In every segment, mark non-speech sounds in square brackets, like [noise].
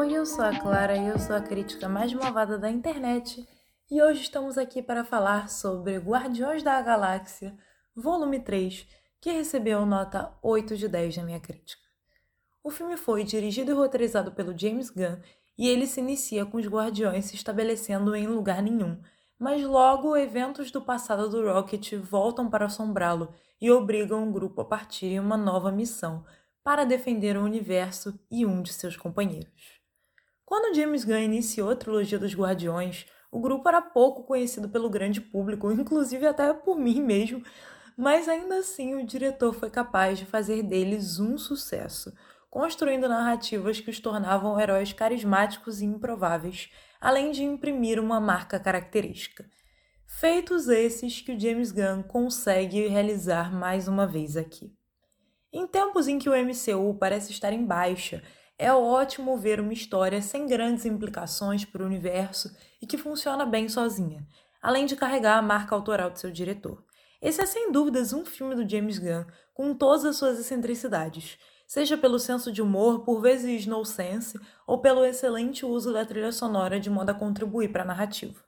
Oi, eu sou a Clara e eu sou a crítica mais malvada da internet. E hoje estamos aqui para falar sobre Guardiões da Galáxia, volume 3, que recebeu nota 8 de 10 na minha crítica. O filme foi dirigido e roteirizado pelo James Gunn e ele se inicia com os Guardiões se estabelecendo em lugar nenhum, mas logo eventos do passado do Rocket voltam para assombrá-lo e obrigam o grupo a partir em uma nova missão para defender o universo e um de seus companheiros. Quando James Gunn iniciou a trilogia dos Guardiões, o grupo era pouco conhecido pelo grande público, [laughs] inclusive até por mim mesmo, mas ainda assim o diretor foi capaz de fazer deles um sucesso, construindo narrativas que os tornavam heróis carismáticos e improváveis, além de imprimir uma marca característica. Feitos esses que o James Gunn consegue realizar mais uma vez aqui. Em tempos em que o MCU parece estar em baixa, é ótimo ver uma história sem grandes implicações para o universo e que funciona bem sozinha, além de carregar a marca autoral de seu diretor. Esse é sem dúvidas um filme do James Gunn com todas as suas excentricidades, seja pelo senso de humor, por vezes no sense, ou pelo excelente uso da trilha sonora de modo a contribuir para a narrativa.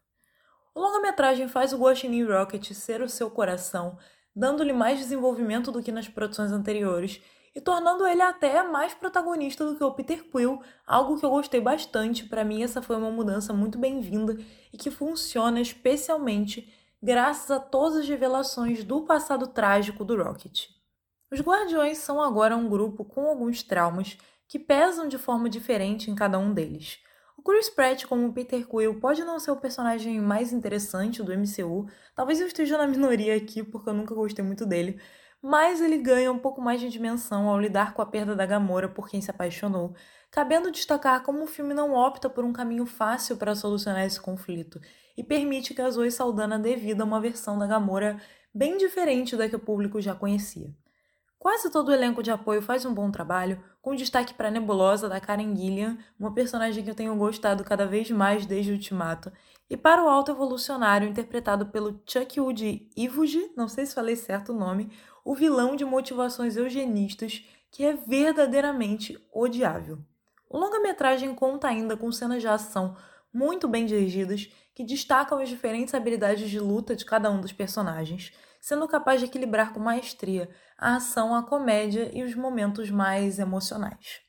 O longa-metragem faz o Guaxinim Rocket ser o seu coração, dando-lhe mais desenvolvimento do que nas produções anteriores e tornando ele até mais protagonista do que o Peter Quill, algo que eu gostei bastante. Para mim, essa foi uma mudança muito bem-vinda e que funciona especialmente graças a todas as revelações do passado trágico do Rocket. Os Guardiões são agora um grupo com alguns traumas que pesam de forma diferente em cada um deles. O Chris Pratt como Peter Quill pode não ser o personagem mais interessante do MCU, talvez eu esteja na minoria aqui porque eu nunca gostei muito dele, mas ele ganha um pouco mais de dimensão ao lidar com a perda da Gamora por quem se apaixonou, cabendo destacar como o filme não opta por um caminho fácil para solucionar esse conflito e permite que a Zoe Saldana dê vida a uma versão da Gamora bem diferente da que o público já conhecia. Quase todo o elenco de apoio faz um bom trabalho, com destaque para Nebulosa da Karen Gillian, uma personagem que eu tenho gostado cada vez mais desde o Ultimato, e para o alto evolucionário interpretado pelo Chuck Wood Ivuji, não sei se falei certo o nome, o vilão de motivações eugenistas que é verdadeiramente odiável. O longa-metragem conta ainda com cenas de ação muito bem dirigidas que destacam as diferentes habilidades de luta de cada um dos personagens, sendo capaz de equilibrar com maestria a ação, a comédia e os momentos mais emocionais.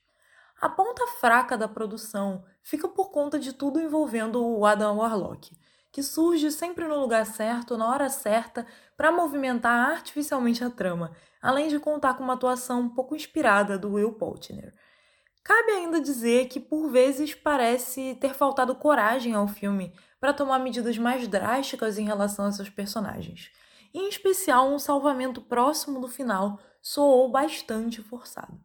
A ponta fraca da produção fica por conta de tudo envolvendo o Adam Warlock, que surge sempre no lugar certo, na hora certa, para movimentar artificialmente a trama, além de contar com uma atuação um pouco inspirada do Will Poultner. Cabe ainda dizer que por vezes parece ter faltado coragem ao filme para tomar medidas mais drásticas em relação a seus personagens em especial um salvamento próximo do final soou bastante forçado.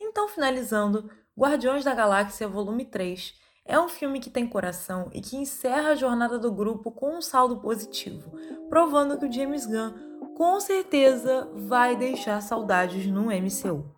Então, finalizando, Guardiões da Galáxia Volume 3 é um filme que tem coração e que encerra a jornada do grupo com um saldo positivo, provando que o James Gunn com certeza vai deixar saudades no MCU.